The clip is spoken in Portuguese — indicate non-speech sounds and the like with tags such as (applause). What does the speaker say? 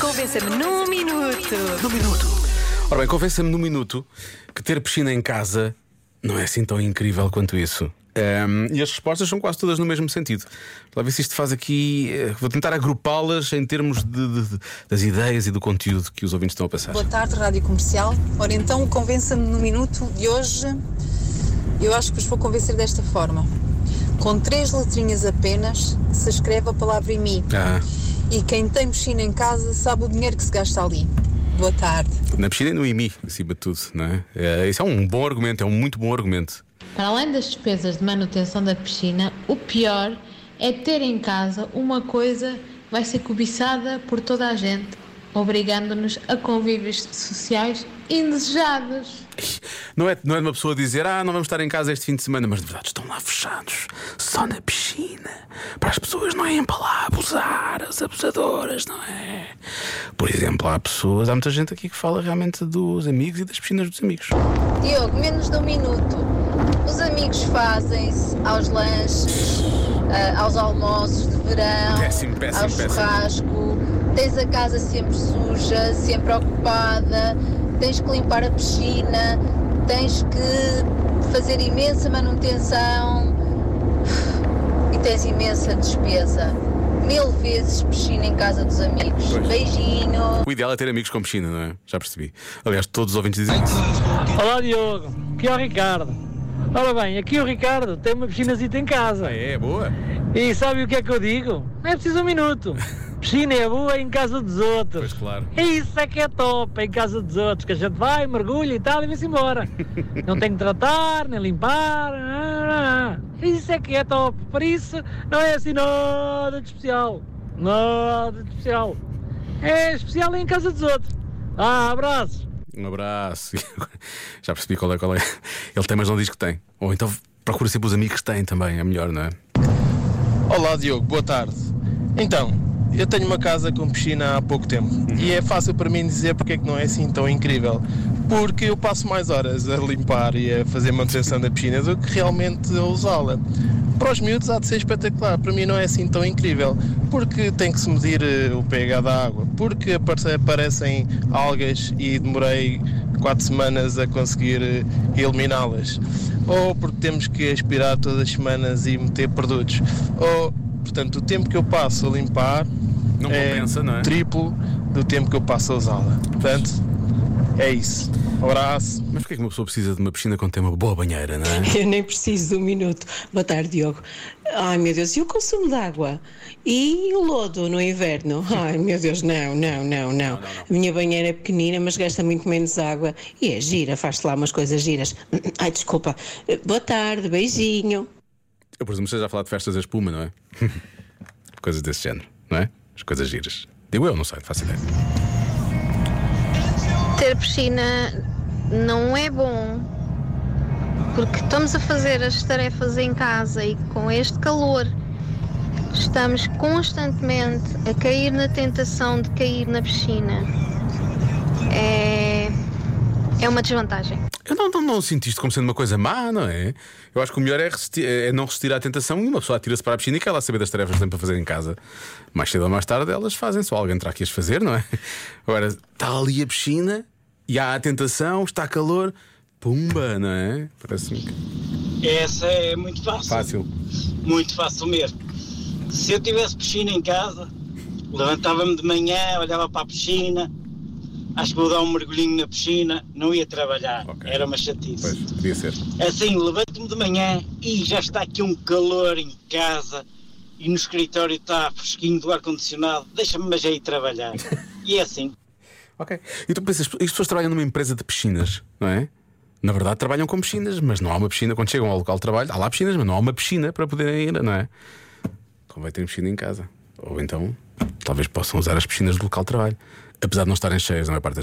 Convença-me num minuto. No minuto. Ora bem, convença-me num minuto que ter piscina em casa não é assim tão incrível quanto isso. Ehm, e as respostas são quase todas no mesmo sentido. Lá ver se isto faz aqui. eh, vou tentar agrupá-las em termos de- de- de- das ideias e do conteúdo que os ouvintes estão a passar. Boa tarde, Rádio Comercial. Ora então, convença-me no minuto de hoje. Eu acho que vos vou convencer desta forma. Com três letrinhas apenas se escreve a palavra em mim. Ah, E quem tem piscina em casa sabe o dinheiro que se gasta ali. Boa tarde. na piscina e no IMI, acima de tudo, não é? Eh, Isso é um bom argumento, é um muito bom argumento. Para além das despesas de manutenção da piscina, o pior é ter em casa uma coisa que vai ser cobiçada por toda a gente, obrigando-nos a convívios sociais indesejados. Não é, não é de uma pessoa dizer, ah, não vamos estar em casa este fim de semana, mas de verdade estão lá fechados, só na piscina. Para as pessoas não irem para lá abusar, as abusadoras, não é? Por exemplo, há pessoas, há muita gente aqui que fala realmente dos amigos e das piscinas dos amigos. Diogo, menos de um minuto. Os amigos fazem-se aos lanches, ah, aos almoços de verão, Péssimo, péssimo, ao péssimo. churrasco. Tens a casa sempre suja, sempre ocupada, tens que limpar a piscina, tens que fazer imensa manutenção e tens imensa despesa. Mil vezes piscina em casa dos amigos. Pois. Beijinho. O ideal é ter amigos com piscina, não é? Já percebi. Aliás, todos os ouvintes dizem isso. Olá Diogo, aqui é o Ricardo. Ora bem, aqui o Ricardo tem uma piscinazita em casa. É, boa. E sabe o que é que eu digo? Não é preciso um minuto. (laughs) Piscina é boa em casa dos outros. Pois claro. Isso é que é top, em casa dos outros, que a gente vai, mergulha e tal e vai-se embora. (laughs) Não tem que tratar, nem limpar. não, não, não. Isso é que é top. Por isso, não é assim nada de especial. Nada de especial. É especial em casa dos outros. Ah, abraços. Um abraço. (laughs) Já percebi qual é, qual é. Ele tem, mas não diz que tem. Ou então procura sempre os amigos que têm também, é melhor, não é? Olá Diogo, boa tarde. Então, eu tenho uma casa com piscina há pouco tempo. E é fácil para mim dizer porque é que não é assim tão incrível. Porque eu passo mais horas a limpar e a fazer manutenção da piscina do que realmente a usá-la. Para os miúdos há de ser espetacular, para mim não é assim tão incrível, porque tem que se medir eh, o pH da água, porque aparece- aparecem algas e demorei quatro semanas a conseguir eh, eliminá-las, ou porque temos que aspirar todas as semanas e meter produtos, ou, portanto, o tempo que eu passo a limpar Não compensa, não é? triplo do tempo que eu passo a usá-la. Portanto, é isso. Um abraço. Mas porquê é que uma pessoa precisa de uma piscina quando tem uma boa banheira, não é? (laughs) Eu nem preciso de um minuto. Boa tarde, Diogo. Ai, meu Deus, e o consumo de água? E o lodo no inverno? Ai, meu Deus, não, não, não, não. A minha banheira é pequenina, mas gasta muito menos água. E é gira, faz-se lá umas coisas giras. (clears throat) Ai, desculpa. Boa tarde, beijinho. Eu presumo que esteja a falar de festas a espuma, não é? (laughs) coisas desse género, não é? As coisas giras. Digo eu, não sei, faço ideia. Ter piscina não é bom, porque estamos a fazer as tarefas em casa e com este calor estamos constantemente a cair na tentação de cair na piscina. É, é uma desvantagem. Eu não, não, não sinto isto como sendo uma coisa má, não é? Eu acho que o melhor é, resistir- é não resistir à tentação e uma pessoa atira-se para a piscina e quer lá saber das tarefas que tem para fazer em casa. Mais cedo ou mais tarde elas fazem, só alguém terá que as fazer, não é? Agora, está ali a piscina e há a tentação, está calor, pumba, não é? Parece-me que- Essa é muito fácil. fácil. Muito fácil mesmo. Se eu tivesse piscina em casa, levantava-me de manhã, olhava para a piscina, acho que vou dar um mergulhinho na piscina, não ia trabalhar. Ok. Era uma chatice. Pois, podia ser. Assim, levanto-me de manhã e já está aqui um calor em casa e no escritório está fresquinho do ar-condicionado, deixa-me mas aí trabalhar. (laughs) E é assim. Ok. E tu pensas, as pessoas trabalham numa empresa de piscinas, não é? Na verdade, trabalham com piscinas, mas não há uma piscina. Quando chegam ao local de trabalho, há lá piscinas, mas não há uma piscina para poderem ir, não é? Convém ter piscina em casa. Ou então, talvez possam usar as piscinas do local de trabalho. Apesar de não estarem cheias a maior parte das